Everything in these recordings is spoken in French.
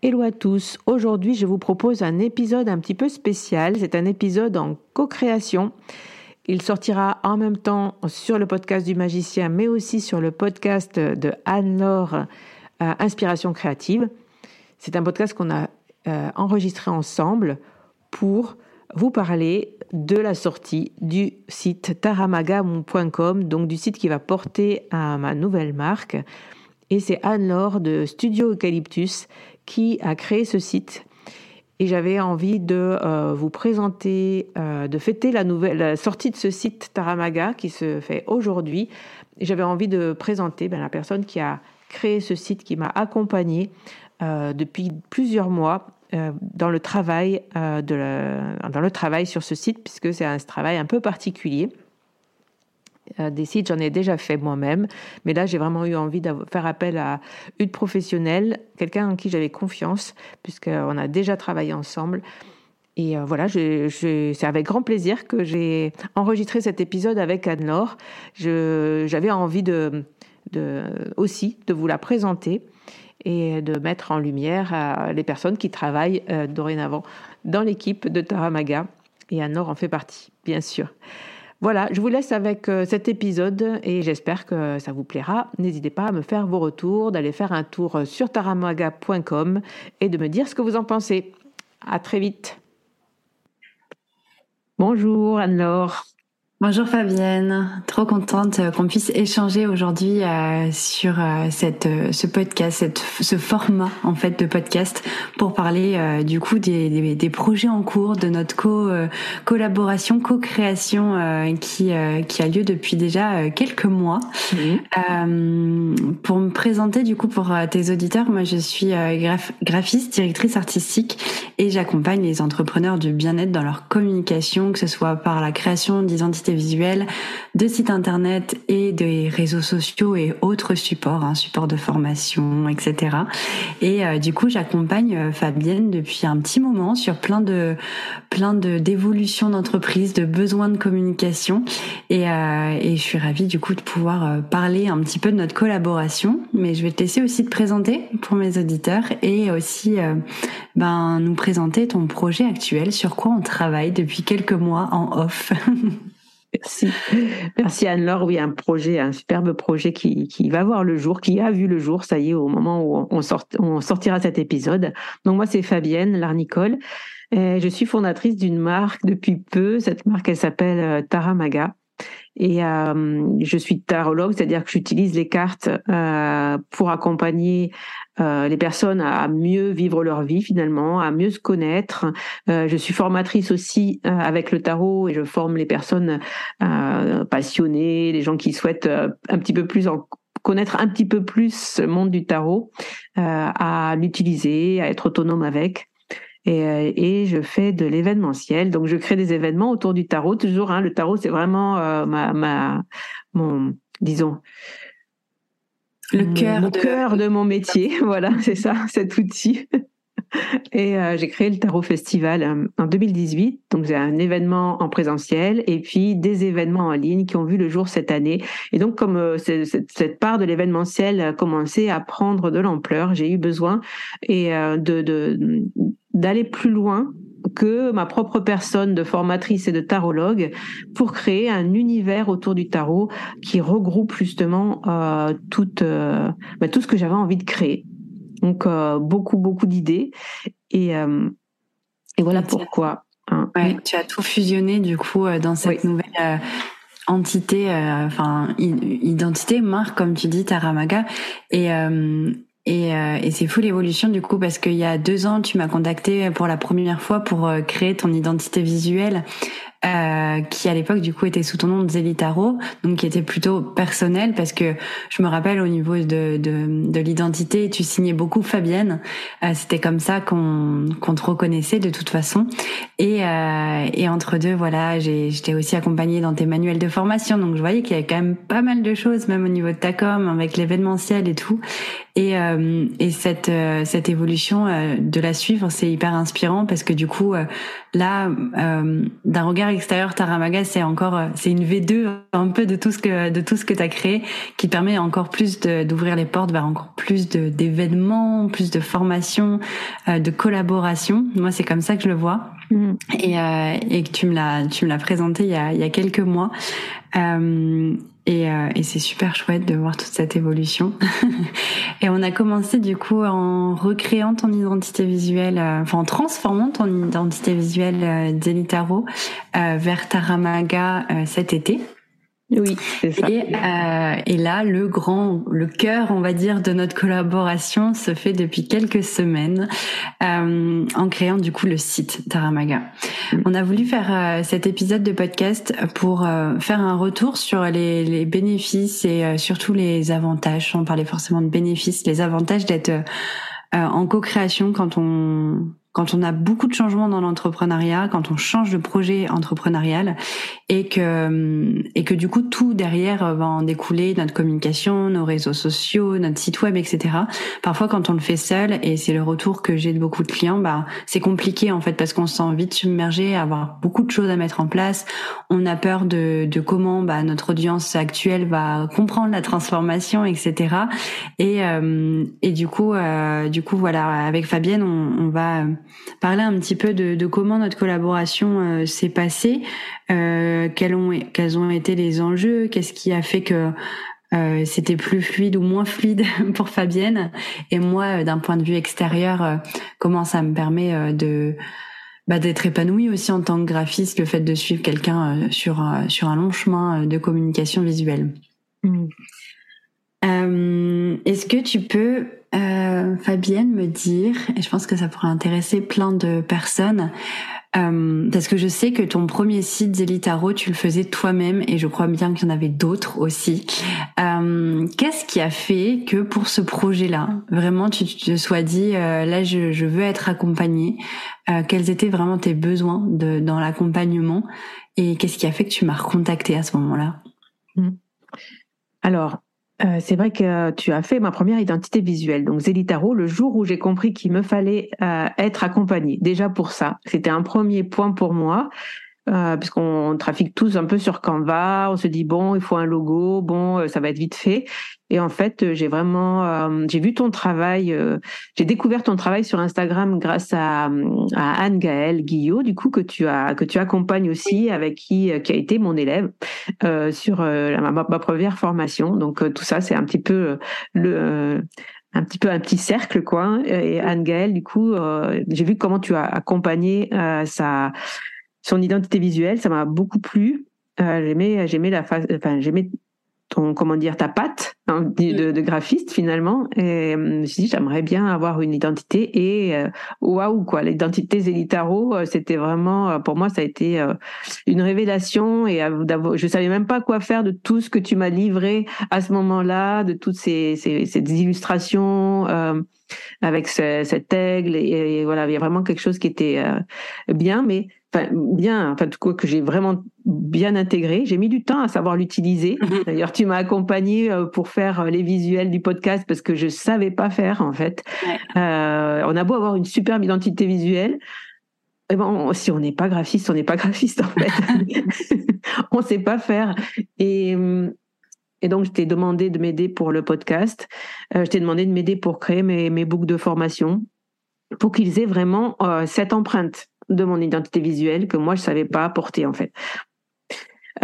Hello à tous, aujourd'hui je vous propose un épisode un petit peu spécial, c'est un épisode en co-création. Il sortira en même temps sur le podcast du magicien mais aussi sur le podcast de Anne-Laure euh, Inspiration créative. C'est un podcast qu'on a euh, enregistré ensemble pour vous parler de la sortie du site taramaga.com, donc du site qui va porter à ma nouvelle marque. Et c'est Anne-Laure de Studio Eucalyptus qui a créé ce site. Et j'avais envie de euh, vous présenter, euh, de fêter la nouvelle sortie de ce site Taramaga qui se fait aujourd'hui. J'avais envie de présenter ben, la personne qui a créé ce site, qui m'a accompagné euh, depuis plusieurs mois dans le travail dans le travail sur ce site, puisque c'est un travail un peu particulier. Euh, des sites, j'en ai déjà fait moi-même, mais là j'ai vraiment eu envie de faire appel à une professionnelle, quelqu'un en qui j'avais confiance, puisqu'on a déjà travaillé ensemble. Et euh, voilà, c'est avec grand plaisir que j'ai enregistré cet épisode avec Anne-Laure. J'avais envie aussi de vous la présenter et de mettre en lumière euh, les personnes qui travaillent dorénavant dans l'équipe de Taramaga. Et Anne-Laure en fait partie, bien sûr. Voilà, je vous laisse avec euh, cet épisode et j'espère que ça vous plaira. N'hésitez pas à me faire vos retours, d'aller faire un tour sur taramaga.com et de me dire ce que vous en pensez. À très vite. Bonjour Anne-Laure. Bonjour Fabienne, trop contente euh, qu'on puisse échanger aujourd'hui euh, sur euh, cette ce podcast, cette, ce format en fait de podcast pour parler du coup des, des, des, projets en cours, de notre co collaboration, co-création qui qui a lieu depuis déjà quelques mois. pour me présenter du coup pour tes auditeurs, moi je suis graphiste, directrice artistique et j'accompagne les entrepreneurs du bien-être dans leur communication, que ce soit par la création d'identité visuels, de sites internet et des réseaux sociaux et autres supports, hein, supports de formation, etc. Et euh, du coup, j'accompagne euh, Fabienne depuis un petit moment sur plein de plein de d'évolutions d'entreprise, de besoins de communication. Et, euh, et je suis ravie du coup de pouvoir parler un petit peu de notre collaboration. Mais je vais te laisser aussi te présenter pour mes auditeurs et aussi ben nous présenter ton projet actuel, sur quoi on travaille depuis quelques mois en off. Merci. Merci Anne-Laure. Oui, un projet, un superbe projet qui, qui, va voir le jour, qui a vu le jour, ça y est, au moment où on, sort, on sortira cet épisode. Donc moi, c'est Fabienne Larnicole. je suis fondatrice d'une marque depuis peu. Cette marque, elle s'appelle euh, Taramaga. Et je suis tarologue, c'est-à-dire que j'utilise les cartes pour accompagner les personnes à mieux vivre leur vie finalement, à mieux se connaître. je suis formatrice aussi avec le tarot et je forme les personnes passionnées, les gens qui souhaitent un petit peu plus connaître un petit peu plus ce monde du tarot, euh, à l'utiliser, à être autonome avec. Et, euh, je fais de l'événementiel. Donc, je crée des événements autour du tarot. Toujours, hein, le tarot, c'est vraiment euh, ma, ma, mon, disons, le cœur, de... cœur de mon métier. Voilà, c'est ça, cet outil. Et euh, j'ai créé le Tarot Festival euh, en 2018. Donc, c'est un événement en présentiel et puis des événements en ligne qui ont vu le jour cette année. Et donc, comme euh, cette part de l'événementiel a commencé à prendre de l'ampleur, j'ai eu besoin et de d'aller plus loin que ma propre personne de formatrice et de tarologue pour créer un univers autour du tarot qui regroupe justement euh, tout, bah, tout ce que j'avais envie de créer. Donc euh, beaucoup beaucoup d'idées et euh, et voilà pourquoi. Hein. Ouais, tu as tout fusionné du coup euh, dans cette nouvelle entité, enfin identité, marque comme tu dis, Taramaga et et, et c'est fou l'évolution du coup parce qu'il y a deux ans tu m'as contacté pour la première fois pour créer ton identité visuelle euh, qui à l'époque du coup était sous ton nom de Zélitaro, donc qui était plutôt personnel parce que je me rappelle au niveau de, de, de l'identité, tu signais beaucoup Fabienne, euh, c'était comme ça qu'on qu'on te reconnaissait de toute façon. Et, euh, et entre deux, voilà, j'étais aussi accompagnée dans tes manuels de formation, donc je voyais qu'il y avait quand même pas mal de choses, même au niveau de ta com, avec l'événementiel et tout. Et, euh, et cette, euh, cette évolution de la suivre, c'est hyper inspirant parce que du coup, là, d'un regard extérieur Taramaga, c'est encore euh, c'est une V2 un peu de tout ce que de tout ce que tu as créé qui permet encore plus d'ouvrir les portes vers encore plus d'événements, plus de formations, euh, de collaborations. Moi, c'est comme ça que je le vois. Mm. Et, euh, et que tu me l'as tu me l'as présenté il y a il y a quelques mois. Euh, et, euh, et c'est super chouette de voir toute cette évolution. et on a commencé du coup en recréant ton identité visuelle, euh, enfin en transformant ton identité visuelle euh, d'Elitaro euh, vers Taramaga cet été. Oui, c'est ça. Et, euh, et, là, le grand, le cœur, on va dire, de notre collaboration se fait depuis quelques semaines euh, en créant du coup le site Taramaga. Mm. On a voulu faire euh, cet épisode de podcast pour euh, faire un retour sur les, les bénéfices et euh, surtout les avantages. On parlait forcément de bénéfices, les avantages d'être en co-création quand on quand on a beaucoup de changements dans l'entrepreneuriat, quand on change de projet entrepreneurial et que et que du coup tout derrière va en découler notre communication, nos réseaux sociaux, notre site web, etc. Parfois quand on le fait seul et c'est le retour que j'ai de beaucoup de clients, bah c'est compliqué en fait parce qu'on se sent vite submergé, avoir beaucoup de choses à mettre en place. On a peur de, de comment bah, notre audience actuelle va comprendre la transformation, etc. Et euh, et du coup euh, du coup voilà avec Fabienne on, on va parler un petit peu de, comment notre collaboration euh, s'est passée, euh, quels ont quels ont été les enjeux, qu'est-ce qui a fait que euh, c'était plus fluide ou moins fluide pour Fabienne et moi d'un point de vue extérieur comment ça me permet de bah, d'être épanouie aussi en tant que graphiste le fait de suivre quelqu'un sur sur un long chemin de communication visuelle. Mmh. Est-ce que tu peux euh, Fabienne me dire, et je pense que ça pourrait intéresser plein de personnes, euh, parce que je sais que ton premier site Zélitaro, tu le faisais toi-même, et je crois bien qu'il y en avait d'autres aussi. Euh, Qu'est-ce qui a fait que pour ce projet-là, vraiment, tu te sois dit, euh, là, je, je, veux être accompagnée euh, Quels étaient vraiment tes besoins de, dans l'accompagnement Et qu'est-ce qui a fait que tu m'as recontacté à ce moment-là? Mmh. Alors, euh, c'est vrai que tu as fait ma première identité visuelle, donc Zélitaro, le jour où j'ai compris qu'il me fallait euh, être accompagnée. Déjà pour ça, c'était un premier point pour moi euh, puisqu'on trafique tous un peu sur Canva, on se dit bon, il faut un logo, bon, euh, ça va être vite fait. Et en fait, euh, j'ai vraiment, euh, j'ai vu ton travail, j'ai découvert ton travail sur Instagram grâce à, à Anne Gaëlle Guillot, du coup que tu as que tu accompagnes aussi, avec qui qui a été mon élève sur ma, ma, première formation. Donc tout ça, c'est un petit peu le un petit peu un petit cercle quoi. Et Anne Gaëlle, du coup, j'ai vu comment tu as accompagné sa son identité visuelle, ça m'a beaucoup plu. j'aimais, j'aimais la face, enfin, j'aimais ton comment dire ta patte hein, de, de, graphiste finalement. Et euh, je me suis dit j'aimerais bien avoir une identité et euh, waouh quoi l'identité Zélitaro euh, c'était vraiment pour moi ça a été une révélation et je savais même pas quoi faire de tout ce que tu m'as livré à ce moment-là de toutes ces, ces, ces illustrations avec ce, cet aigle et, voilà il y a vraiment quelque chose qui était bien. Mais enfin bien, enfin tout cas que j'ai vraiment bien intégré. J'ai mis du temps à savoir l'utiliser. Mhm. D'ailleurs, tu m'as accompagné euh, pour faire euh, les visuels du podcast parce que je savais pas faire en fait. Euh, on a beau avoir une superbe identité visuelle, eh ben, si on n'est pas graphiste, on n'est pas graphiste en fait. on sait pas faire. Et et donc, je t'ai demandé de m'aider pour le podcast. je t'ai demandé de m'aider pour créer mes, mes books de formation pour qu'ils aient vraiment cette empreinte de mon identité visuelle que moi je savais pas apporter en fait.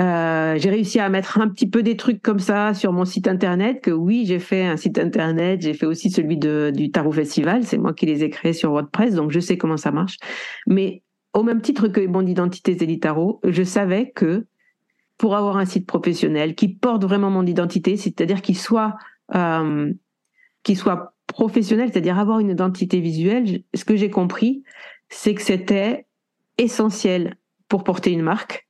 Euh, j'ai réussi à mettre un petit peu des trucs comme ça sur mon site internet. Que oui, j'ai fait un site internet. J'ai fait aussi celui de, du Tarot Festival. C'est moi qui les ai créés sur WordPress, donc je sais comment ça marche. Mais au même titre que mon identité Zélie Tarot, je savais que pour avoir un site professionnel qui porte vraiment mon identité, c'est-à-dire qu'il soit euh, qu'il soit professionnel, c'est-à-dire avoir une identité visuelle, ce que j'ai compris, c'est que c'était essentiel pour porter une marque,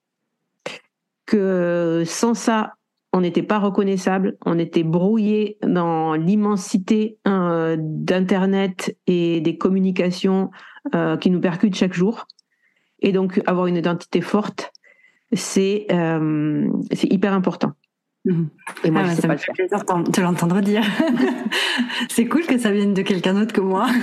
que sans ça, on n'était pas reconnaissable, on était brouillé dans l'immensité euh, d'Internet et des communications euh, qui nous percutent chaque jour. Et donc, avoir une identité forte, c'est euh, hyper important. Mmh. Et moi, ah ça me fait plaisir de l'entendre dire. c'est cool que ça vienne de quelqu'un d'autre que moi.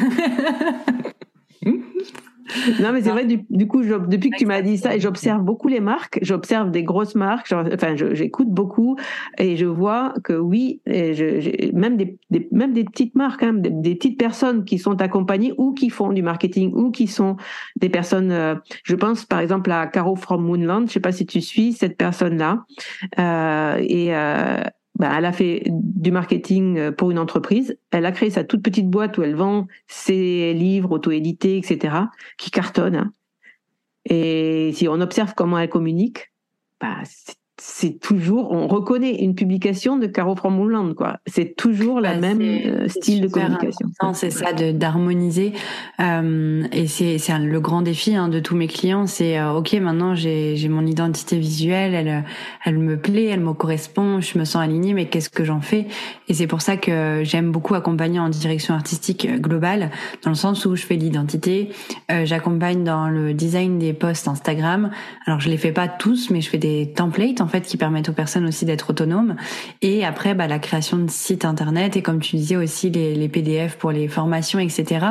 Non, mais c'est vrai, du, coup, depuis que tu m'as dit ça, j'observe beaucoup les marques, j'observe des grosses marques, enfin, j'écoute beaucoup et je vois que oui, et je, même, des, même des petites marques, hein, des, petites personnes qui sont accompagnées ou qui font du marketing ou qui sont des personnes, euh, je pense par exemple à Caro from Moonland, je sais pas si tu suis cette personne-là, euh, et euh, bah, elle a fait du marketing euh, pour une entreprise. Elle a créé sa toute petite boîte où elle vend ses livres auto-édités, etc., qui cartonnent. Hein. Et si on observe comment elle communique, bah, c'est c'est toujours, on reconnaît une publication de Caro Framouland, quoi. C'est toujours la même euh, style de communication. C'est ça, d'harmoniser. Euh, et c'est c'est le grand défi hein, de tous mes clients. C'est euh, ok, maintenant j'ai j'ai mon identité visuelle, elle elle me plaît, elle me correspond, je me sens alignée, mais qu'est-ce que j'en fais? Et c'est pour ça que j'aime beaucoup accompagner en direction artistique globale, dans le sens où je fais l'identité, j'accompagne dans le design des posts Instagram. Alors je les fais pas tous, mais je fais des templates en fait qui permettent aux personnes aussi d'être autonomes. Et après, bah, la création de sites internet et comme tu disais aussi les, les PDF pour les formations, etc.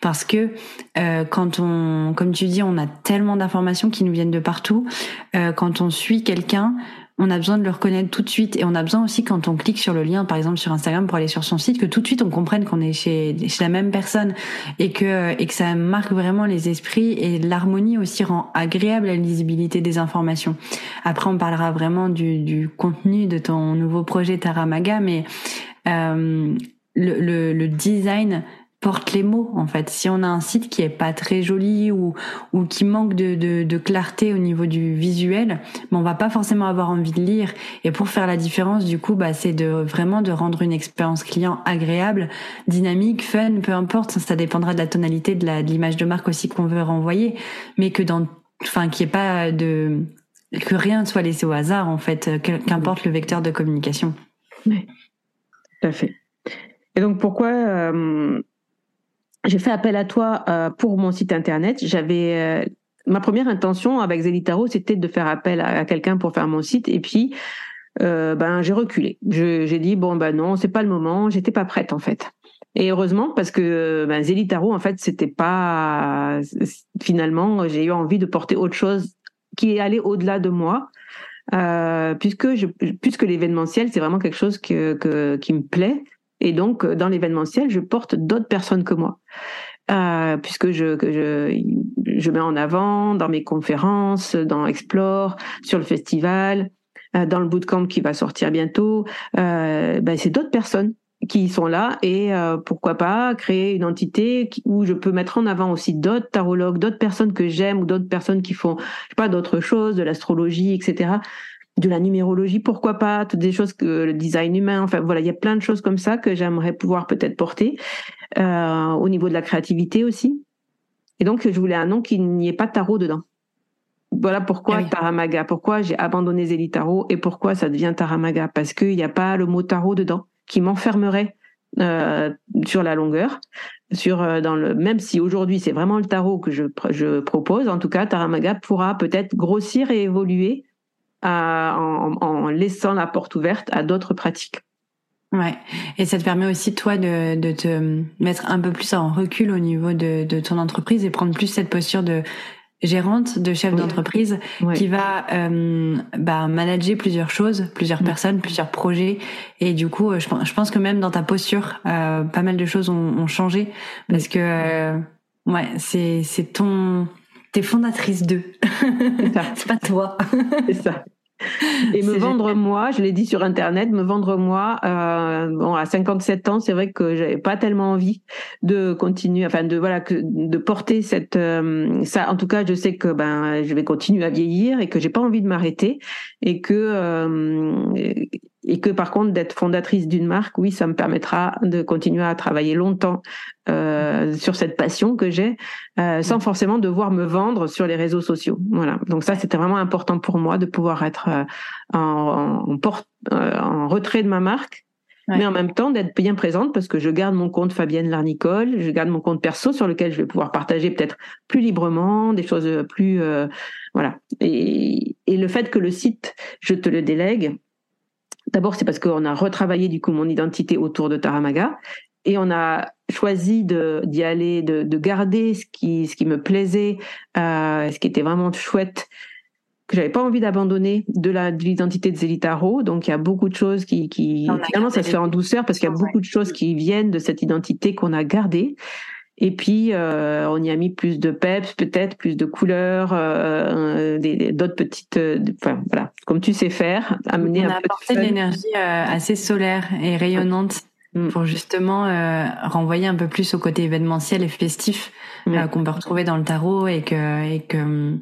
Parce que euh, quand on, comme tu dis, on a tellement d'informations qui nous viennent de partout. Euh, quand on suit quelqu'un, on a besoin de le reconnaître tout de suite et on a besoin aussi quand on clique sur le lien par exemple sur Instagram pour aller sur son site que tout de suite on comprenne qu'on est chez, chez la même personne et que et que ça marque vraiment les esprits et l'harmonie aussi rend agréable la lisibilité des informations. Après on parlera vraiment du, du contenu de ton nouveau projet Taramaga mais euh, le, le, le design porte les mots en fait. Si on a un site qui est pas très joli ou ou qui manque de, de, clarté au niveau du visuel, mais on va pas forcément avoir envie de lire. Et pour faire la différence, du coup, bah c'est de vraiment de rendre une expérience client agréable, dynamique, fun, peu importe. Ça, dépendra de la tonalité de l'image de, marque aussi qu'on veut renvoyer, mais que dans, enfin, n'y ait pas de que rien ne soit laissé au hasard en fait, qu'importe le vecteur de communication. Oui, tout à fait. Et donc pourquoi euh, j'ai fait appel à toi euh, pour mon site internet. J'avais euh, ma première intention avec Zelitaro, c'était de faire appel à, quelqu'un pour faire mon site, et puis euh, ben j'ai reculé. J'ai dit bon ben non, c'est pas le moment. J'étais pas prête en fait. Et heureusement parce que ben, Zelitaro en fait c'était pas finalement j'ai eu envie de porter autre chose qui est allé au-delà de moi. Euh, puisque je, puisque l'événementiel c'est vraiment quelque chose que, que, qui me plaît et donc, euh, dans l'événementiel, je porte d'autres personnes que moi. Euh, puisque je, je, je mets en avant dans mes conférences, dans Explore, sur le festival, euh, dans le bootcamp qui va sortir bientôt, ben c'est d'autres personnes qui sont là et pourquoi pas créer une entité où je peux mettre en avant aussi d'autres tarologues, d'autres personnes que j'aime ou d'autres personnes qui font, je sais pas, d'autres choses, de l'astrologie, etc de la numérologie, pourquoi pas, toutes des choses que le design humain, enfin voilà, il y a plein de choses comme ça que j'aimerais pouvoir peut-être porter euh, au niveau de la créativité aussi. Et donc je voulais un nom qui n'y ait pas tarot dedans. Voilà pourquoi ah Taramaga, pourquoi j'ai abandonné Zélie Tarot et pourquoi ça devient Taramaga, parce qu'il n'y a pas le mot tarot dedans qui m'enfermerait euh, sur la longueur. Sur euh, dans le même si aujourd'hui c'est vraiment le tarot que je, je propose, en tout cas Taramaga pourra peut-être grossir et évoluer en, laissant la porte ouverte à d'autres pratiques. Ouais, et ça te permet aussi toi de, de te mettre un peu plus en recul au niveau de, de ton entreprise et prendre plus cette posture de gérante, de chef d'entreprise qui va euh, bah, manager plusieurs choses, plusieurs personnes, plusieurs projets. Et du coup, je, je pense que même dans ta posture, euh, pas mal de choses ont, ont changé parce que euh, ouais, c'est c'est ton t'es fondatrice d'eux. C'est pas toi. C'est ça. Et me vendre moi, je l'ai dit sur internet, me vendre moi, euh, bon à 57 ans, c'est vrai que j'avais pas tellement envie de continuer, enfin de voilà que de porter cette euh, ça. En tout cas, je sais que ben je vais continuer à vieillir et que j'ai pas envie de m'arrêter et que euh, et que par contre d'être fondatrice d'une marque, oui, ça me permettra de continuer à travailler longtemps euh, sur cette passion que j'ai, euh, sans forcément devoir me vendre sur les réseaux sociaux. Voilà. Donc ça, c'était vraiment important pour moi de pouvoir être euh, en, en, porte, en retrait de ma marque, mais en même temps d'être bien présente parce que je garde mon compte Fabienne Larnicole, je garde mon compte perso sur lequel je vais pouvoir partager peut-être plus librement des choses plus voilà. Et, et le fait que le site, je te le délègue D'abord, c'est parce qu'on a retravaillé du coup mon identité autour de Taramaga et on a choisi d'y aller, de, de, garder ce qui, ce qui me plaisait, euh, ce qui était vraiment chouette, que j'avais pas envie d'abandonner de la de l'identité de Zélitaro. Donc il y a beaucoup de choses qui, qui finalement ça se fait en douceur parce qu'il y a beaucoup de choses qui viennent de cette identité qu'on a gardée. Et puis, euh, on y a mis plus de peps, peut-être plus de couleurs, euh, d'autres petites, euh, enfin voilà, comme tu sais faire, amener on a apporté de, l'énergie euh, assez solaire et rayonnante mm. pour justement euh, renvoyer un peu plus au côté événementiel et festif qu'on peut retrouver dans le tarot et que et que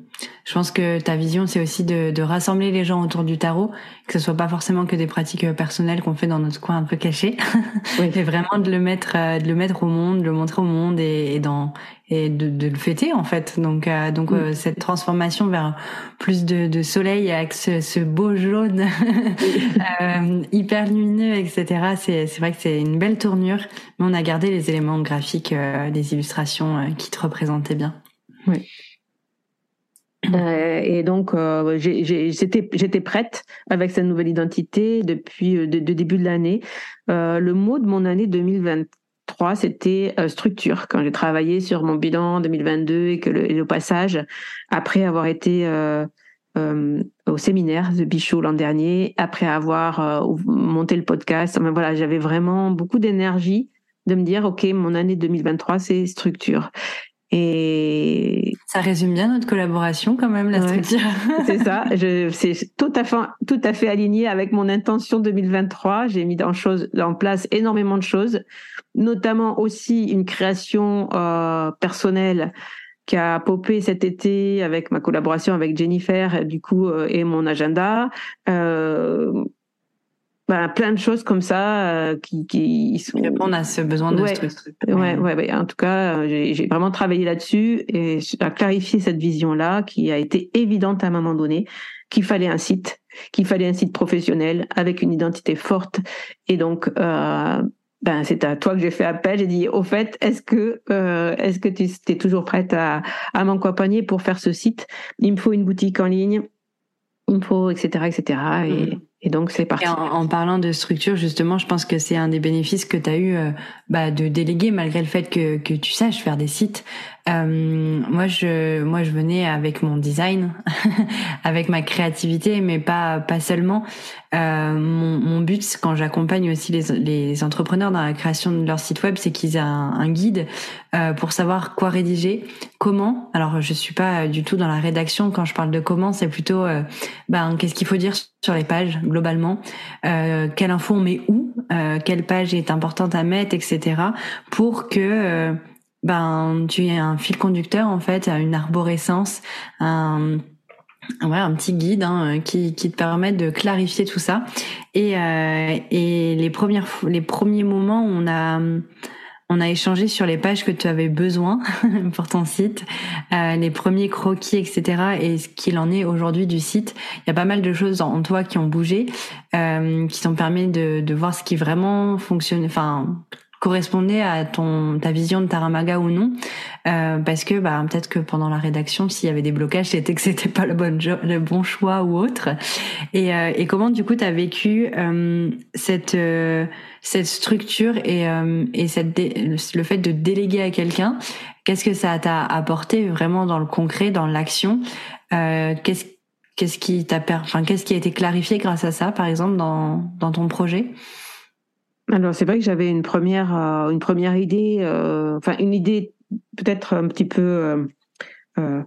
je pense que ta vision, c'est aussi de, de, rassembler les gens autour du tarot, que ce soit pas forcément que des pratiques euh, personnelles qu'on fait dans notre coin un peu caché, oui. mais vraiment de le mettre, euh, de le mettre au monde, de le montrer au monde et, et dans et de, de, le fêter en fait. Donc euh, donc euh, cette transformation vers plus de, de soleil avec ce, ce beau jaune euh, hyper lumineux, etc. C'est c'est vrai que c'est une belle tournure, mais on a gardé les éléments graphiques des illustrations qui te représentaient bien. Oui. Euh, et donc, euh, j'étais prête avec cette nouvelle identité depuis le euh, de, début de l'année. Le mot de mon année 2023, c'était structure. Quand j'ai travaillé sur mon bilan 2022 et que le, passage, après avoir été au séminaire de Bichot l'an dernier, après avoir monté le podcast, voilà, j'avais vraiment beaucoup d'énergie de me dire, OK, mon année 2023, c'est structure. Et ça résume bien notre collaboration quand même, la structure. c'est ça. C'est tout à fait, tout à fait aligné avec mon intention 2023. J'ai mis en, chose, en place énormément de choses, notamment aussi une création euh, personnelle qui a popé cet été avec ma collaboration avec Jennifer, du coup, euh, et mon agenda. Euh, bah, plein de choses comme ça euh, qui, qui sont... répondent à ce besoin de ouais, structure. Ouais, ouais, ouais, En tout cas, euh, j'ai vraiment travaillé là-dessus et à clarifier cette vision-là qui a été évidente à un moment donné qu'il fallait un site, qu'il fallait un site professionnel avec une identité forte. Et donc, euh, ben c'est à toi que j'ai fait appel. J'ai dit au fait, est-ce que euh, est-ce que tu es toujours prête à, à m'accompagner pour faire ce site? Il me faut une boutique en ligne, il me faut etc etc. Et, et donc c'est parti. En, en, parlant de structure, justement, je pense que c'est un des bénéfices que tu as eu euh, bah, de déléguer, malgré le fait que, que tu saches faire des sites. Euh, moi, je, moi, je venais avec mon design, avec ma créativité, mais pas pas seulement. Euh, mon, mon, but quand j'accompagne aussi les, les, entrepreneurs dans la création de leur site web, c'est qu'ils aient un, guide euh, pour savoir quoi rédiger, comment. Alors je suis pas du tout dans la rédaction quand je parle de comment, c'est plutôt euh, ben qu'est-ce qu'il faut dire sur les pages globalement, euh, quelle info on met où, quelle page est importante à mettre, etc. pour que ben tu aies un fil conducteur en fait, une arborescence, un Ouais, un petit guide hein, qui, qui te permet de clarifier tout ça. Et, euh, et les premières les premiers moments, on a on a échangé sur les pages que tu avais besoin pour ton site, euh, les premiers croquis, etc. Et ce qu'il en est aujourd'hui du site. Il y a pas mal de choses en toi qui ont bougé, euh, qui t'ont permis de, de voir ce qui vraiment fonctionne, enfin correspondait à ton ta vision de Taramaga ou non. Euh, parce que bah peut-être que pendant la rédaction s'il y avait des blocages c'était que c'était pas le bon le bon choix ou autre. Et, euh, et comment du coup tu as vécu euh, cette euh, cette structure et euh, et cette le fait de déléguer à quelqu'un? Qu'est-ce que ça t'a apporté vraiment dans le concret dans l'action? Qu'est-ce qu'est-ce qui t'a enfin qu'est-ce qui a été clarifié grâce à ça par exemple dans dans ton projet? Alors c'est vrai que j'avais une première euh, une première idée, euh, enfin une idée peut-être un petit peu euh,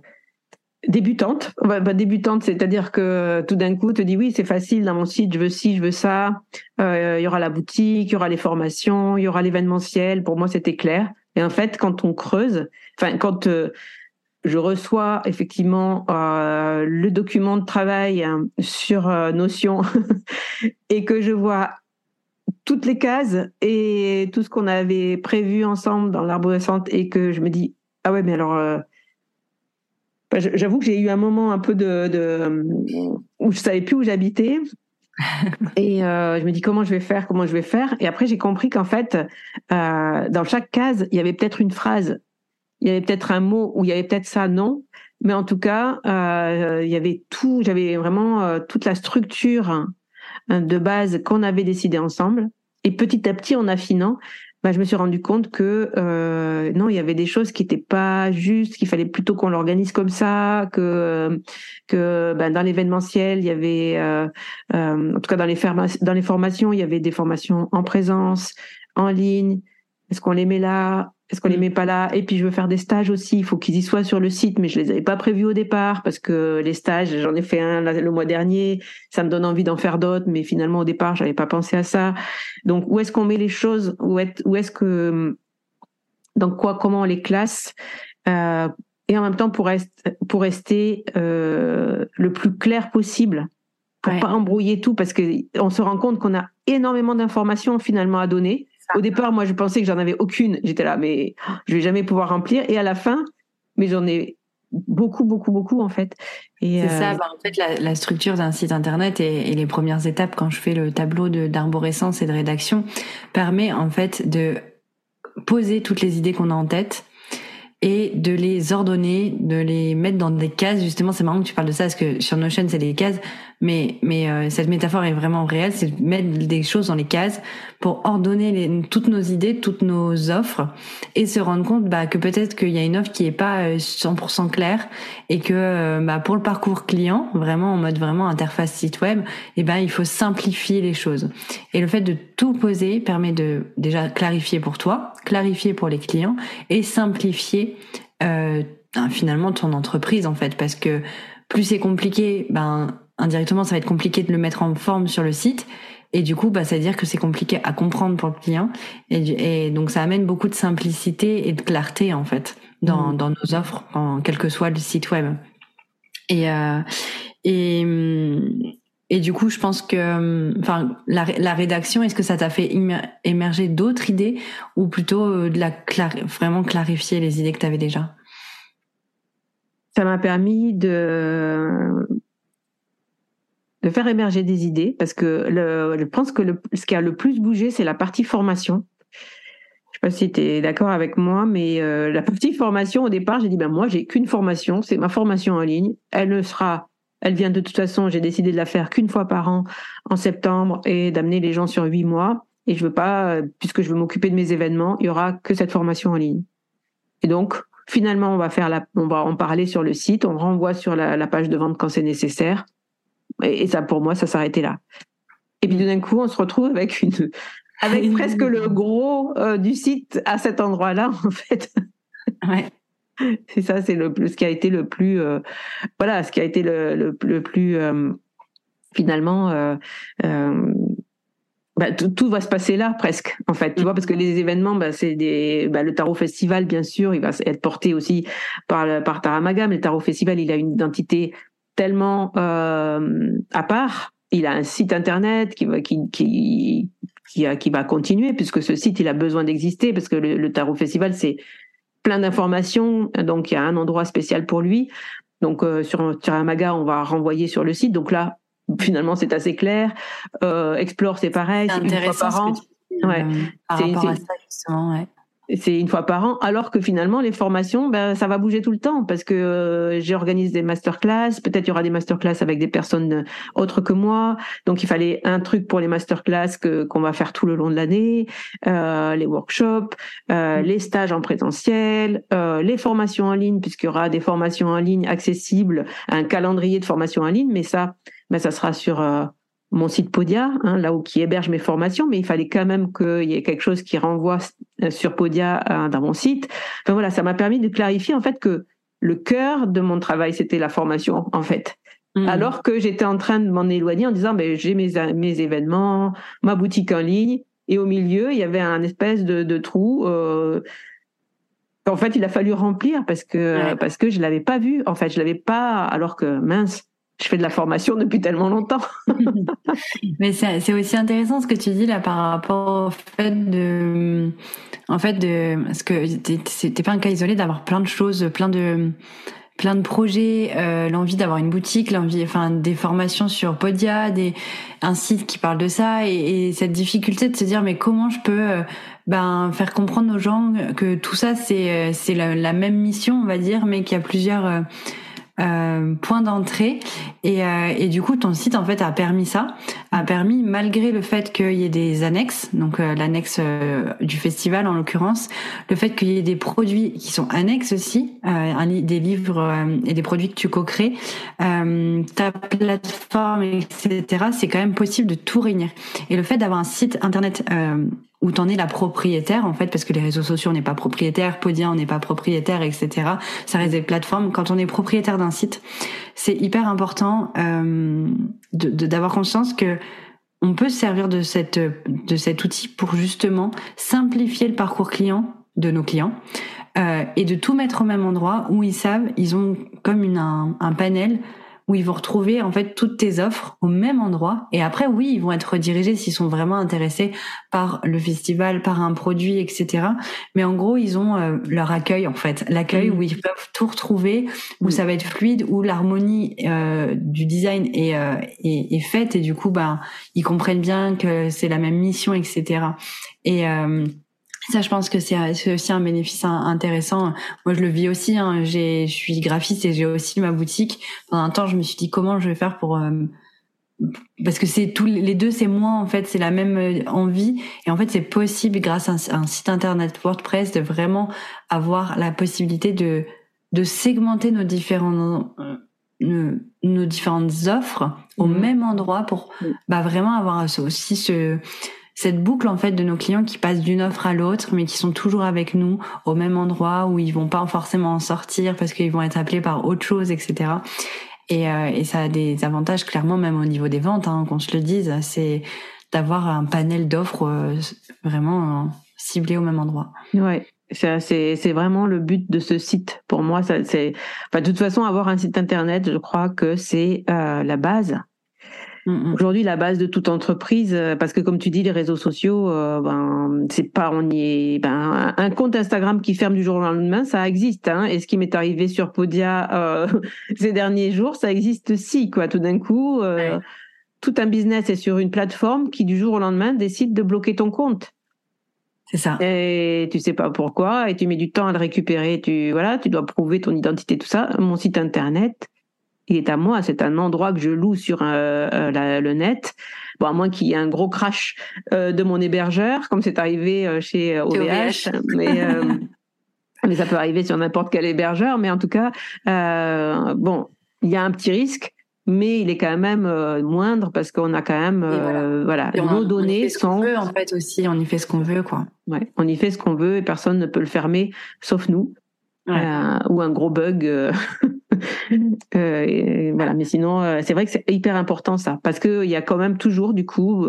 débutante. Débutante, c'est-à-dire que tout d'un coup, te dis oui, c'est facile dans mon site, je veux ci, je veux ça. il y aura la boutique, il y aura les formations, il y aura l'événementiel. Pour moi, c'était clair. Et en fait, quand on creuse, enfin quand je reçois effectivement le document de travail hein, sur Notion et que je vois toutes les cases et tout ce qu'on avait prévu ensemble dans l'arborescente et que je me dis ah ouais mais alors euh, bah, j'avoue que j'ai eu un moment un peu de, de où je savais plus où j'habitais. Et euh, je me dis comment je vais faire comment je vais faire? Et après j'ai compris qu'en fait euh, dans chaque case il y avait peut-être une phrase. Il y avait peut-être un mot ou il y avait peut-être ça non. Mais en tout cas il y avait tout. J'avais vraiment toute la structure de base qu'on avait décidé ensemble. Et petit à petit, en affinant, bah, je me suis rendu compte que euh, non, il y avait des choses qui n'étaient pas justes, qu'il fallait plutôt qu'on l'organise comme ça, que que bah, dans l'événementiel, il y avait, euh, euh, en tout cas dans les, dans les formations, il y avait des formations en présence, en ligne. Est-ce qu'on les met là? Est-ce qu'on les mm. met pas là? Et puis je veux faire des stages aussi. Il faut qu'ils y soient sur le site, mais je les avais pas prévus au départ parce que les stages, j'en ai fait un le mois dernier. Ça me donne envie d'en faire d'autres, mais finalement au départ, j'avais pas pensé à ça. Donc où est-ce qu'on met les choses? Où est-ce que donc quoi Comment on les classe? Euh, Et en même temps pour, pour rester euh, le plus clair possible, pour pas embrouiller tout, parce que on se rend compte qu'on a énormément d'informations finalement à donner au départ, moi, je pensais que j'en avais aucune. J'étais là, mais je vais jamais pouvoir remplir. Et à la fin, mais j'en ai beaucoup, beaucoup, beaucoup en fait. C'est ça. Euh, bah, en fait, la, structure d'un site internet et, et, les premières étapes quand je fais le tableau d'arborescence et de rédaction permet en fait de poser toutes les idées qu'on a en tête et de les ordonner, de les mettre dans des cases. Justement, c'est marrant que tu parles de ça parce que sur Notion, c'est des cases, mais mais euh, cette métaphore est vraiment réelle. C'est de mettre des choses dans les cases pour ordonner les, toutes nos idées, toutes nos offres et se rendre compte bah, que peut-être qu'il y a une offre qui est pas 100% euh, claire et que euh, bah, pour le parcours client, vraiment en mode vraiment interface site web, et eh ben il faut simplifier les choses. Et le fait de tout poser permet de déjà clarifier pour toi, clarifier pour les clients et simplifier euh, ben, finalement ton entreprise en fait parce que plus c'est compliqué, ben indirectement ça va être compliqué de le mettre en forme sur le site. Et du coup bah ça veut dire que c'est compliqué à comprendre pour le client. Et, et, donc ça amène beaucoup de simplicité et de clarté en fait dans, mmh. dans nos offres en quel que soit le site web. Et euh, et et du coup, je pense que, enfin, la, la rédaction, est-ce que ça t'a fait émerger d'autres idées ou plutôt euh, de la vraiment clarifier les idées que tu avais déjà? Ça m'a permis de de faire émerger des idées parce que je pense que ce qui a le plus bougé, c'est la partie formation. Je sais pas si tu es d'accord avec moi, mais euh, la partie formation, au départ, j'ai dit, ben moi, j'ai qu'une formation, c'est ma formation en ligne. Elle ne sera elle vient de toute façon, j'ai décidé de la faire qu'une fois par an en septembre et d'amener les gens sur huit mois. Et je veux pas, puisque je veux m'occuper de mes événements, il y aura que cette formation en ligne. Et donc, finalement, on va faire on va en parler sur le site, on renvoie sur la, page de vente quand c'est nécessaire. Et, ça, pour moi, ça s'arrêtait là. Et puis d'un coup, on se retrouve avec une, avec presque le gros du site à cet endroit-là, en fait. Ouais. C'est ça, c'est le ce qui a été le plus, voilà, ce qui a été le, le, le plus finalement, euh, euh, bah, tout, va se passer là presque en fait tu vois parce que les événements bah, c'est des bah, le tarot festival bien sûr il va être porté aussi par par Taramaga mais le tarot festival il a une identité tellement euh, à part il a un site internet qui va qui qui qui, qui va continuer puisque ce site il a besoin d'exister parce que le, le tarot festival c'est plein d'informations donc il y a un endroit spécial pour lui donc euh, sur Taramaga on va renvoyer sur le site donc là finalement c'est assez clair. Euh, Explore c'est pareil, c'est fois par ouais. par rapport à ça justement, ouais c'est une fois par an, alors que finalement les formations, ben, ça va bouger tout le temps parce que euh, j'organise des masterclass, peut-être il y aura des masterclass avec des personnes autres que moi, donc il fallait un truc pour les masterclass que qu'on va faire tout le long de l'année, euh, les workshops, euh, mm. les stages en présentiel, euh, les formations en ligne puisqu'il y aura des formations en ligne accessibles, un calendrier de formation en ligne, mais ça, ben, ça sera sur euh, mon site Podia, hein, là où qui héberge mes formations, mais il fallait quand même qu'il y ait quelque chose qui renvoie euh, sur Podia euh, dans mon site. Enfin voilà, ça m'a permis de clarifier en fait que le cœur de mon travail c'était la formation en fait. Mmh. Alors que j'étais en train de m'en éloigner en disant ben j'ai mes mes événements, ma boutique en ligne et au milieu il y avait un espèce de, de trou. Euh, en fait, il a fallu remplir parce que parce que je l'avais pas vu. En fait, je l'avais pas. Alors que mince, je fais de la formation depuis tellement longtemps. Mais c'est aussi intéressant ce que tu dis là par rapport au fait de, en fait de, parce que c'était pas un cas isolé d'avoir plein de choses, plein de, plein de projets, euh, l'envie d'avoir une boutique, l'envie, enfin des formations sur Podia, des, un site qui parle de ça et, et cette difficulté de se dire mais comment je peux euh, ben faire comprendre aux gens que tout ça c'est euh, c'est la, la, même mission on va dire mais qu'il y a plusieurs euh, euh, point d'entrée. Et, euh, et, du coup ton site en fait a permis ça a permis malgré le fait qu'il y ait des annexes donc euh, l'annexe du festival en l'occurrence le fait qu'il y ait des produits qui sont annexes aussi des livres et des produits que tu co-crées ta plateforme etc c'est quand même possible de tout réunir. Et le fait d'avoir un site internet où t'en es la propriétaire en fait parce que les réseaux sociaux on n'est pas propriétaire, Podia on n'est pas propriétaire, etc. Ça reste des plateformes. Quand on est propriétaire d'un site, c'est hyper important euh, d'avoir conscience que on peut se servir de cette de cet outil pour justement simplifier le parcours client de nos clients euh, et de tout mettre au même endroit où ils savent ils ont comme une, un, un panel où ils vont retrouver en fait toutes tes offres au même endroit. Et après, oui, ils vont être redirigés s'ils sont vraiment intéressés par le festival, par un produit, etc. Mais en gros, ils ont euh, leur accueil en fait, l'accueil mmh. où ils peuvent tout retrouver, où mmh. ça va être fluide, où l'harmonie euh, du design est, euh, est, est, faite et du coup, ben, ils comprennent bien que c'est la même mission, etc. Et euh, ça, je pense que c'est aussi un bénéfice intéressant. Moi, je le vis aussi. Hein. J'ai, je suis graphiste et j'ai aussi ma boutique. Pendant un temps, je me suis dit comment je vais faire pour euh, parce que c'est tous les deux, c'est moi en fait, c'est la même euh, envie et en fait c'est possible grâce à un, site internet WordPress de vraiment avoir la possibilité de de segmenter nos différents euh, nos, nos différentes offres au mmh. même endroit pour mmh. bah vraiment avoir aussi ce cette boucle en fait de nos clients qui passent d'une offre à l'autre, mais qui sont toujours avec nous au même endroit où ils vont pas forcément en sortir parce qu'ils vont être appelés par autre chose, etc. Et, euh, et ça a des avantages clairement même au niveau des ventes, hein, qu'on se le dise, c'est d'avoir un panel d'offres euh, vraiment euh, ciblé au même endroit. Ouais. C'est, c'est vraiment le but de ce site. Pour moi, ça, c'est, enfin, de toute façon, avoir un site internet, je crois que c'est la base Mm, mm. Aujourd'hui, la base de toute entreprise, euh, parce que comme tu dis, les réseaux sociaux, euh, ben, c'est pas on y est. Ben, un compte Instagram qui ferme du jour au lendemain, ça existe. Hein, et ce qui m'est arrivé sur Podia euh, ces derniers jours, ça existe aussi. Quoi, tout d'un coup, tout un business est sur une plateforme qui du jour au lendemain décide de bloquer ton compte. C'est ça. Et tu sais pas pourquoi, et tu mets du temps à le récupérer. Tu voilà, tu dois prouver ton identité, tout ça. Mon site internet il est à moi. C'est un endroit que je loue sur euh, euh, le net. Bon, à moins qu'il y ait un gros crash euh, de mon hébergeur, comme c'est arrivé chez OVH. Mais, mais ça peut arriver sur n'importe quel hébergeur. Mais en tout cas, bon, il y a un petit risque. mais il est quand même euh, moindre parce qu'on a quand même euh, voilà, nos données on y fait ce qu'on veut en fait aussi on y fait ce qu'on veut quoi ouais on y fait ce qu'on veut et personne ne peut le fermer sauf nous euh, ou un gros bug voilà. Mais sinon c'est vrai que c'est hyper important ça. Parce que il y a quand même toujours du coup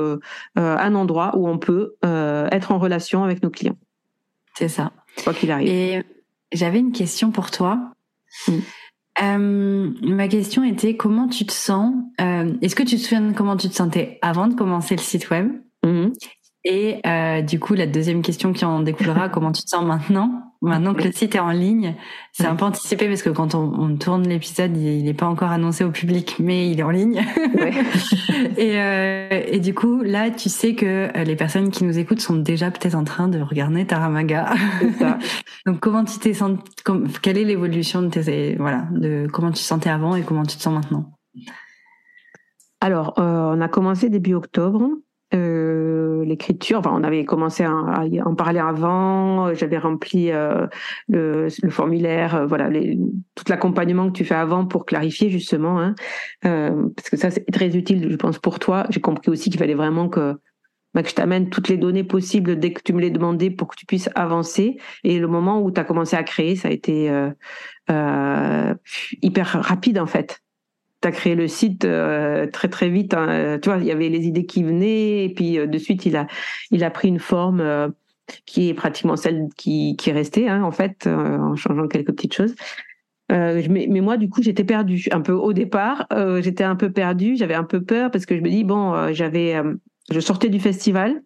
un endroit où on peut être en relation avec nos clients. C'est ça. Quoi qu'il arrive. Et j'avais une question pour toi. Mm. Euh, ma question était comment tu te sens euh, Est-ce que tu te souviens comment tu te sentais avant de commencer le site web? Mm-hmm. Et euh, du coup, la deuxième question qui en découlera, comment tu te sens maintenant? Maintenant que le site est en ligne, c'est un peu anticipé parce que quand on, on tourne l'épisode, il n'est pas encore annoncé au public, mais il est en ligne. Ouais. et, euh, et, du coup, là, tu sais que euh, les personnes qui nous écoutent sont déjà peut-être en train de regarder Taramaga. Ça. Donc, comment tu t'es senti Quelle est l'évolution de tes voilà de comment tu te sentais avant et comment tu te sens maintenant? Alors, euh, on a commencé début octobre. L'écriture. Enfin, on avait commencé à, en parler avant. J'avais rempli euh, le, formulaire, euh, voilà, tout l'accompagnement que tu fais avant pour clarifier justement, hein, euh, parce que ça c'est très utile, je pense pour toi. J'ai compris aussi qu'il fallait vraiment que bah, que je t'amène toutes les données possibles dès que tu me les demandais pour que tu puisses avancer. Et le moment où tu as commencé à créer, ça a été hyper rapide en fait tu as créé le site euh, très très vite. Hein. Tu vois, il y avait les idées qui venaient et puis euh, de suite il a pris une forme euh, qui est pratiquement celle qui qui est hein, en fait en changeant quelques petites choses. mais, mais, moi du coup j'étais perdue un peu au départ. j'étais un peu perdue, j'avais un peu peur parce que je me dis bon j'avais je sortais du festival,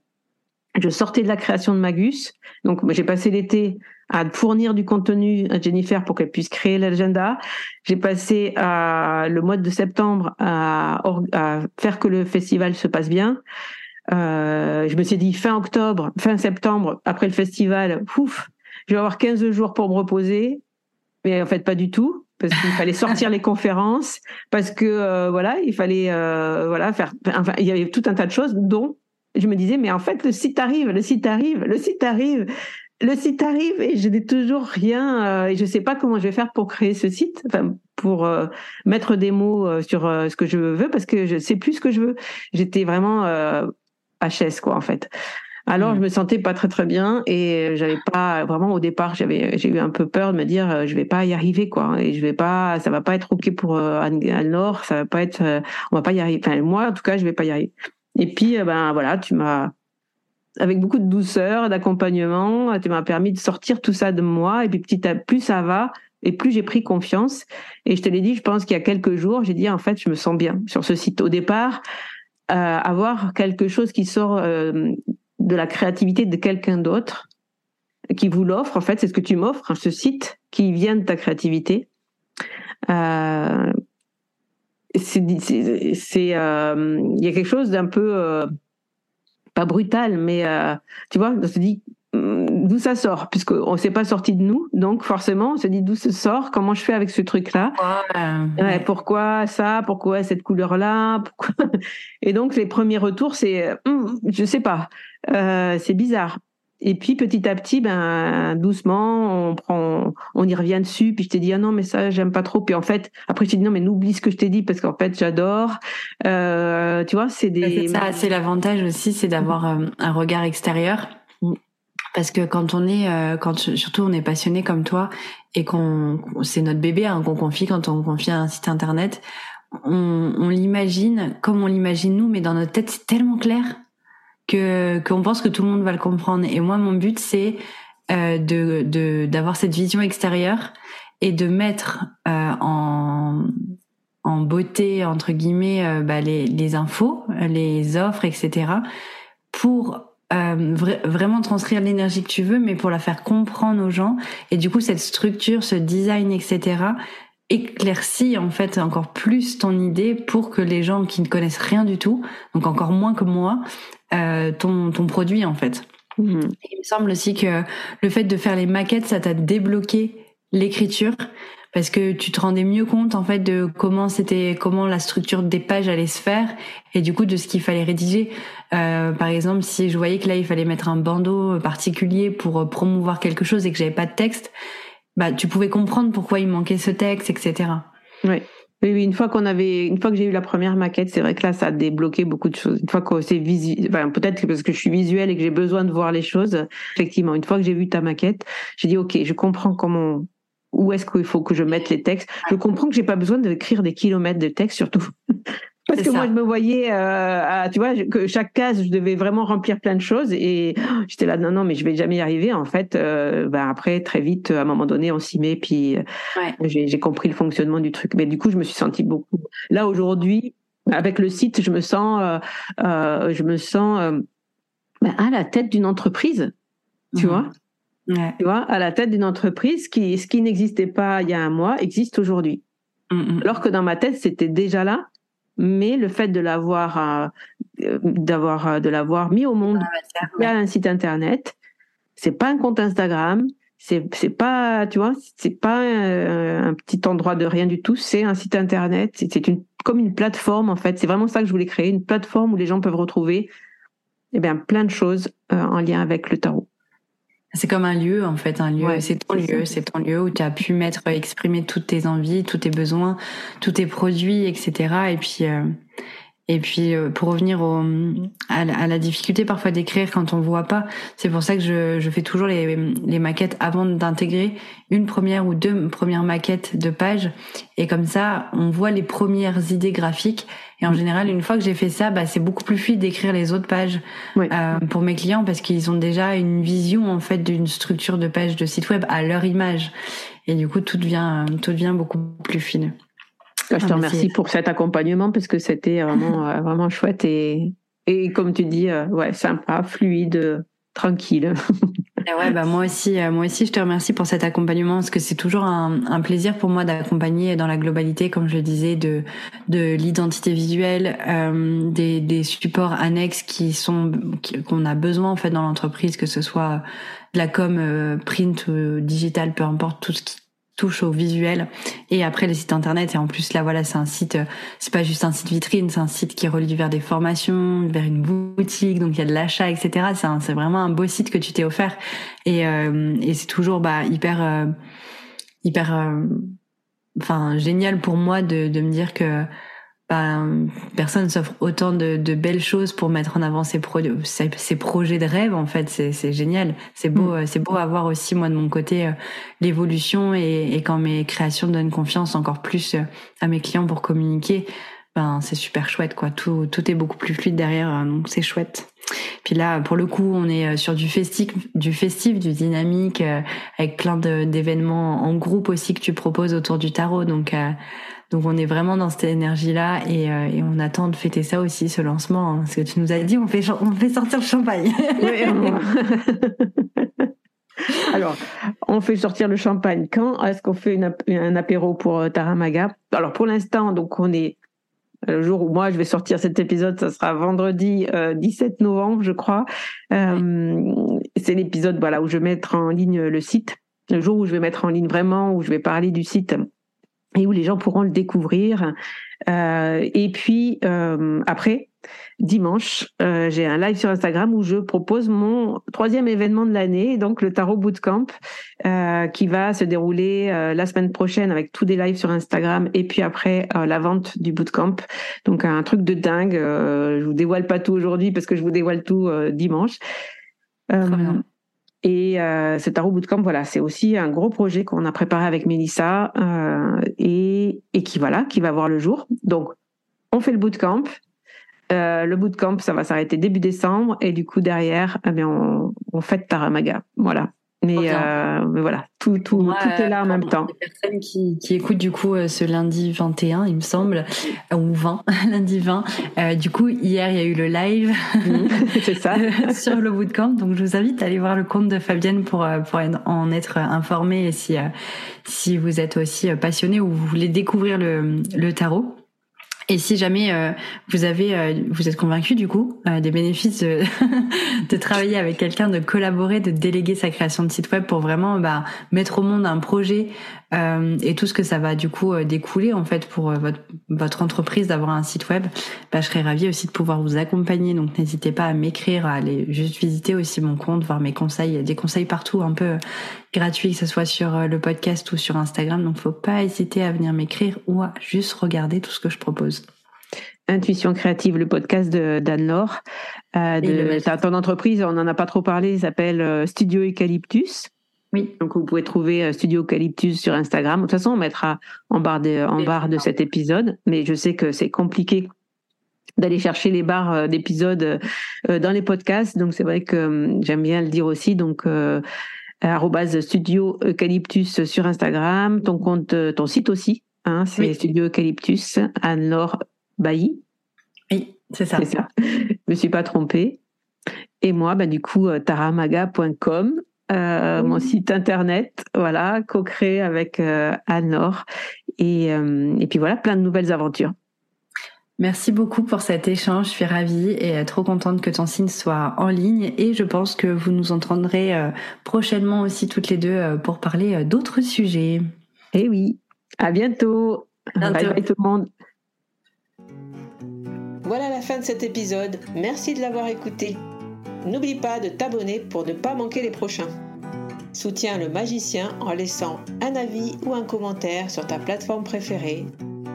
je sortais de la création de Magus, donc j'ai passé l'été à fournir du contenu à Jennifer pour qu'elle puisse créer l'agenda. J'ai passé euh, le mois de septembre à, à, faire que le festival se passe bien. Euh, je me suis dit fin octobre, fin septembre, après le festival, ouf, je vais avoir 15 jours pour me reposer. Mais en fait, pas du tout, parce qu'il fallait sortir les conférences, parce que euh, voilà, il fallait euh, voilà faire. Enfin, il y avait tout un tas de choses dont je me disais, mais en fait, le site arrive, le site arrive, le site arrive le site arrive et je n'ai toujours rien euh, et je sais pas comment je vais faire pour créer ce site, enfin pour euh, mettre des mots euh, sur ce que je veux parce que je sais plus ce que je veux. J'étais vraiment HS quoi en fait. Alors mmh. je me sentais pas très très bien et j'avais pas vraiment au départ j'avais j'ai eu un peu peur de me dire je vais pas y arriver quoi et je vais pas ça va pas être ok pour Anne-Laure ça va pas être on va pas y arriver enfin moi en tout cas je vais pas y arriver. Et puis ben voilà tu m'as avec beaucoup de douceur, d'accompagnement. Tu m'as permis de sortir tout ça de moi. Et puis petit à plus ça va, et plus j'ai pris confiance. Et je te l'ai dit, je pense qu'il y a quelques jours, j'ai dit en fait, je me sens bien sur ce site. Au départ, euh, avoir quelque chose qui sort euh, de la créativité de quelqu'un d'autre, qui vous l'offre, en fait, c'est ce que tu m'offres, hein, ce site qui vient de ta créativité. Euh, c'est, il y a quelque chose d'un peu pas brutal, mais euh, tu vois, on se dit hmm, d'où ça sort, puisqu'on ne s'est pas sorti de nous, donc forcément on se dit d'où ça sort, comment je fais avec ce truc-là, ouais, pourquoi ça, pourquoi cette couleur-là, et donc les premiers retours c'est, hmm, je sais pas, euh, c'est bizarre. Et puis petit à petit, ben doucement, on prend, on y revient dessus. Puis je t'ai dit ah non mais ça j'aime pas trop. Puis en fait après je t'ai dit non mais n'oublie ce que je t'ai dit parce qu'en fait j'adore. Euh, tu vois c'est des. Ça c'est l'avantage aussi c'est d'avoir euh, un regard extérieur. Mm. Parce que quand on est, euh, quand surtout on est passionné comme toi et qu'on, c'est notre bébé hein, qu'on confie quand on confie un site internet, on, on l'imagine comme on l'imagine nous, mais dans notre tête c'est tellement clair que qu'on pense que tout le monde va le comprendre. Et moi, mon but, c'est euh, de d'avoir cette vision extérieure et de mettre euh, en en beauté entre guillemets euh, bah, les, les infos, les offres, etc. pour euh, vraiment transcrire l'énergie que tu veux, mais pour la faire comprendre aux gens. Et du coup, cette structure, ce design, etc éclaircit en fait encore plus ton idée pour que les gens qui ne connaissent rien du tout, donc encore moins que moi, euh, ton, ton produit en fait. Mhm. Il me semble aussi que le fait de faire les maquettes, ça t'a débloqué l'écriture parce que tu te rendais mieux compte en fait de comment c'était comment la structure des pages allait se faire et du coup de ce qu'il fallait rédiger euh, par exemple si je voyais que là il fallait mettre un bandeau particulier pour promouvoir quelque chose et que j'avais pas de texte bah tu pouvais comprendre pourquoi il manquait ce texte etc oui Oui, oui, une fois qu'on avait, une fois que j'ai eu la première maquette, c'est vrai que là, ça a débloqué beaucoup de choses. Une fois que c'est visuel, enfin, peut-être parce que je suis visuelle et que j'ai besoin de voir les choses. Effectivement, une fois que j'ai vu ta maquette, j'ai dit, OK, je comprends comment, où est-ce qu'il faut que je mette les textes. Je comprends que j'ai pas besoin d'écrire des kilomètres de texte, surtout. Parce que moi, je me voyais, euh, tu vois, que chaque case, je devais vraiment remplir plein de choses et j'étais là, non, non, mais je vais jamais y arriver. En fait, euh, ben après, très vite, à un moment donné, on s'y met, puis euh, j'ai compris le fonctionnement du truc. Mais du coup, je me suis sentie beaucoup. Là, aujourd'hui, avec le site, je me sens, euh, je me sens ben, à la tête d'une entreprise, tu mmh. vois. Tu vois, à la tête d'une entreprise qui, ce qui n'existait pas il y a un mois, existe aujourd'hui. Mmh, mmh. Alors que dans ma tête, c'était déjà là, mais le fait de l'avoir euh, d'avoir euh, de l'avoir mis au monde via un site internet, c'est pas un compte Instagram, c'est c'est pas tu vois, c'est pas un, un, petit endroit de rien du tout, c'est un site internet, c'est une comme une plateforme en fait, c'est vraiment ça que je voulais créer, une plateforme où les gens peuvent retrouver eh bien plein de choses euh, en lien avec le tarot. C'est comme un lieu en fait, un lieu. c'est ton lieu, c'est ton lieu où tu as pu mettre, exprimer toutes tes envies, tous tes besoins, tous tes produits, etc. Et puis, euh, et puis euh, pour revenir au, à, la, difficulté parfois d'écrire quand on voit pas, c'est pour ça que je, je fais toujours les, les maquettes avant d'intégrer une première ou deux premières maquettes de page. Et comme ça, on voit les premières idées graphiques et en général, une fois que j'ai fait ça, bah, c'est beaucoup plus fluide d'écrire les autres pages euh, pour mes clients parce qu'ils ont déjà une vision en fait d'une structure de page de site web à leur image. Et du coup, tout devient tout devient beaucoup plus fluide. Je te ah, remercie pour cet accompagnement parce que c'était vraiment euh, vraiment chouette et et comme tu dis, euh, ouais, sympa, fluide, tranquille. ouais, bah moi aussi, euh, moi aussi, je te remercie pour cet accompagnement parce que c'est toujours un, un, plaisir pour moi d'accompagner dans la globalité, comme je le disais, de de l'identité visuelle, euh, des, des supports annexes qui sont qu'on a besoin en fait dans l'entreprise, que ce soit de la com euh, print ou digital, peu importe tout ce qui au visuel et après le site internet. Et en plus là voilà c'est un site euh, c'est pas juste un site vitrine c'est un site qui relie vers des formations vers une boutique donc il y a de l'achat etc c'est c'est vraiment un beau site que tu t'es offert. Et euh, et c'est toujours bah hyper euh, hyper enfin génial pour moi de de me dire que ben, personne s'offre autant de, de, belles choses pour mettre en avant ses, pro ses, projets de rêve. En fait, c'est génial. C'est beau, mm. c'est beau à voir aussi moi de mon côté euh, l'évolution et, et, quand mes créations donnent confiance encore plus euh, à mes clients pour communiquer. Ben, c'est super chouette, quoi. Tout, tout est beaucoup plus fluide derrière, hein, donc c'est chouette. Puis là, pour le coup, on est sur du festif, du festif, du dynamique, avec plein d'événements en groupe aussi que tu proposes autour du tarot. Donc, donc on est vraiment dans cette énergie-là et, euh, et, on attend de fêter ça aussi, ce lancement. Hein, parce que tu nous as dit, on fait, on fait sortir le champagne. Alors, on fait sortir le champagne quand? Est-ce qu'on fait un apéro pour euh, Taramaga? Alors pour l'instant, donc on est le jour où moi je vais sortir cet épisode, ça sera vendredi 17 euh, novembre, je crois. Euh, c'est l'épisode voilà où je vais mettre en ligne le site. Le jour où je vais mettre en ligne vraiment, où je vais parler du site et où les gens pourront le découvrir. Euh, et puis euh, après, dimanche, euh, j'ai un live sur Instagram où je propose mon troisième événement de l'année, donc le Tarot Bootcamp, euh, qui va se dérouler euh, la semaine prochaine avec tous des lives sur Instagram et puis après euh, la vente du bootcamp. Donc un truc de dingue. je vous dévoile pas tout aujourd'hui parce que je vous dévoile tout dimanche. Et euh, ce Tarot Bootcamp, voilà, c'est aussi un gros projet qu'on a préparé avec Mélissa euh, et, qui voilà, qui va voir le jour. Donc, on fait le bootcamp. Euh, le bootcamp, ça va s'arrêter début décembre et du coup derrière, eh on, on fête Taramaga. Voilà. Mais, euh, mais, voilà, tout, tout, tout est là en même temps. Les personnes qui, qui écoutent du coup euh, ce lundi 21, il me semble, euh, ou 20, lundi 20. Euh, du coup, hier, il y a eu le live. C'est ça. sur le bootcamp. Donc, je vous invite à aller voir le compte de Fabienne pour, pour en être informé et si, si vous êtes aussi passionné ou vous voulez découvrir le, le tarot. Et si jamais euh, vous avez, euh, vous êtes convaincu du coup euh, des bénéfices de, travailler avec quelqu'un, de collaborer, de déléguer sa création de site web pour vraiment bah, mettre au monde un projet et tout ce que ça va du coup découler en fait pour votre, votre entreprise d'avoir un site web, bah, je serais ravie aussi de pouvoir vous accompagner. Donc n'hésitez pas à m'écrire, à aller juste visiter aussi mon compte, voir mes conseils, des conseils partout un peu gratuits, que ce soit sur le podcast ou sur Instagram. Donc faut pas hésiter à venir m'écrire ou à juste regarder tout ce que je propose. Intuition créative, le podcast d'Anne-Laure. Euh, de, ton entreprise, on n'en a pas trop parlé, il s'appelle euh, Studio Eucalyptus. Oui. Donc vous pouvez trouver euh, Studio Eucalyptus sur Instagram. De toute façon, on mettra en barre de, en barre de cet épisode, mais je sais que c'est compliqué d'aller chercher les barres d'épisodes dans les podcasts. Donc c'est vrai que j'aime bien le dire aussi. Donc Studio Eucalyptus sur Instagram, ton compte, ton site aussi, hein, c'est Studio Eucalyptus, Anne-Laure Bailly. Oui, c'est ça. C'est ça. Je me suis pas trompée. Et moi, bah, du coup, euh, taramaga.com, euh, mon site internet, voilà, co-créé avec euh, Anne-Laure. Et, et puis voilà, plein de nouvelles aventures. Merci beaucoup pour cet échange. Je suis ravie et trop contente que ton signe soit en ligne. Et je pense que vous nous entendrez prochainement aussi toutes les deux pour parler d'autres sujets. Eh oui, à bientôt. bientôt. Bye bye tout le monde. Voilà la fin de cet épisode. Merci de l'avoir écouté. N'oublie pas de t'abonner pour ne pas manquer les prochains. Soutiens le magicien en laissant un avis ou un commentaire sur ta plateforme préférée,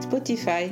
Spotify